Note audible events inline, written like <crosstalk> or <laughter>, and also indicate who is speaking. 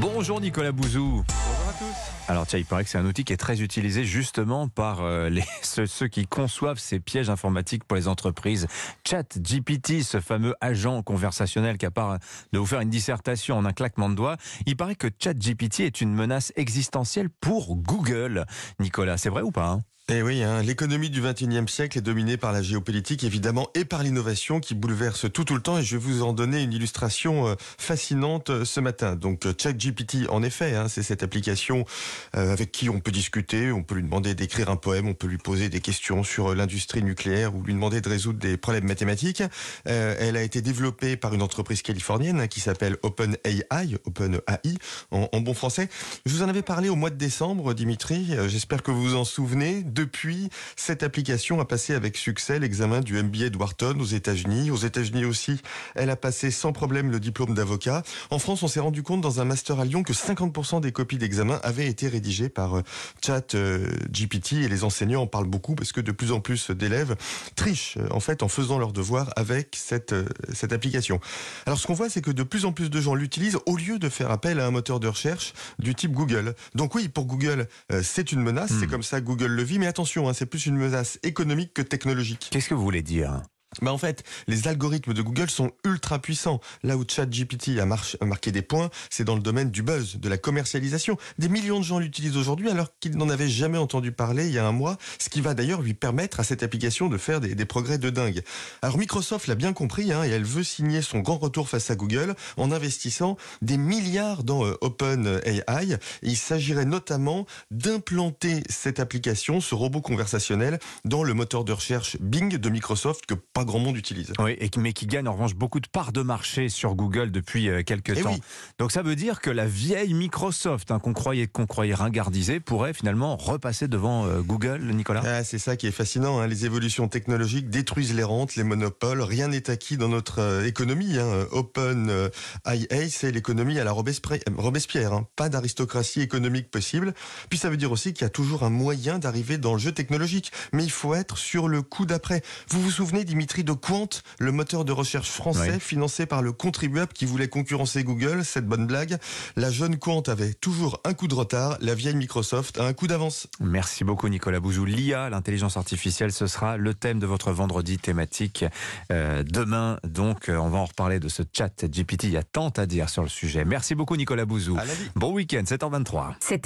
Speaker 1: Bonjour Nicolas Bouzou.
Speaker 2: Bonjour à tous.
Speaker 1: Alors tiens, il paraît que c'est un outil qui est très utilisé justement par euh, <laughs> les, ceux, ceux qui conçoivent ces pièges informatiques pour les entreprises. Chat GPT, ce fameux agent conversationnel qui a part de vous faire une dissertation en un claquement de doigts, il paraît que Chat GPT est une menace existentielle pour Google. Nicolas, c'est vrai ou pas hein?
Speaker 2: Eh oui, hein, l'économie du 21e siècle est dominée par la géopolitique évidemment et par l'innovation qui bouleverse tout tout le temps et je vais vous en donner une illustration euh, fascinante euh, ce matin. Donc euh, ChatGPT en effet, hein, c'est cette application avec qui on peut discuter, on peut lui demander d'écrire un poème, on peut lui poser des questions sur l'industrie nucléaire ou lui demander de résoudre des problèmes mathématiques. Euh, elle a été développée par une entreprise californienne hein, qui s'appelle OpenAI, OpenAI en, en bon français. Je vous en avais parlé au mois de décembre, Dimitri. J'espère que vous vous en souvenez. Depuis, cette application a passé avec succès l'examen du MBA de Wharton aux États-Unis. Aux États-Unis aussi, elle a passé sans problème le diplôme d'avocat. En France, on s'est rendu compte dans un master à Lyon que 50% des copies d'examen avaient été rédigées par euh, Chat euh, GPT et les enseignants en parlent beaucoup parce que de plus en plus d'élèves trichent euh, en fait en faisant leurs devoirs avec cette euh, cette application. Alors ce qu'on voit, c'est que de plus en plus de gens l'utilisent au lieu de faire appel à un moteur de recherche du type Google. Donc oui, pour Google, euh, c'est une menace, c'est comme ça Google le vit, mais attention, hein, c'est plus une menace économique que technologique.
Speaker 1: Qu'est-ce que vous voulez dire?
Speaker 2: Bah en fait, les algorithmes de Google sont ultra puissants. Là où ChatGPT a, marqué des points, c'est dans le domaine du buzz, de la commercialisation. Des millions de gens l'utilisent aujourd'hui alors qu'ils n'en avaient jamais entendu parler il y a un mois, ce qui va d'ailleurs lui permettre à cette application de faire des, des progrès de dingue. Alors Microsoft l'a bien compris hein, et elle veut signer son grand retour face à Google en investissant des milliards dans euh, OpenAI. Il s'agirait notamment d'implanter cette application, ce robot conversationnel, dans le moteur de recherche Bing de Microsoft que pas grand monde utilise.
Speaker 1: Oui, et, mais qui gagne en revanche beaucoup de parts de marché sur Google depuis euh, quelques
Speaker 2: Eh
Speaker 1: temps.
Speaker 2: oui.
Speaker 1: Donc ça veut dire que la vieille Microsoft, hein, qu'on croyait qu'on croyait ringardisée, pourrait finalement repasser devant euh, Google, Nicolas?
Speaker 2: Ah, c'est ça qui est fascinant. hein. Les évolutions technologiques détruisent les rentes, les monopoles. Rien n'est acquis dans notre euh, économie. Hein. Open euh, IA, c'est l'économie à la Robespierre. Robespierre. Pas d'aristocratie économique possible. Puis ça veut dire aussi qu'il y a toujours un moyen d'arriver dans le jeu technologique. Mais il faut être sur le coup d'après. Vous vous souvenez, Dimitri, de Quant, le moteur de recherche français
Speaker 1: Oui.
Speaker 2: financé par le contribuable qui voulait concurrencer Google Cette bonne blague. La jeune Quant avait toujours un coup de retard. La vieille Microsoft a un coup d'avance.
Speaker 1: Merci beaucoup Nicolas Bouzou. L'IA, l'intelligence artificielle, ce sera le thème de votre vendredi thématique. Euh, demain, donc, euh, on va en reparler de ce chat GPT. Il y a tant à dire sur le sujet. Merci beaucoup Nicolas Bouzou. Bon week-end, 7h23.
Speaker 3: C'était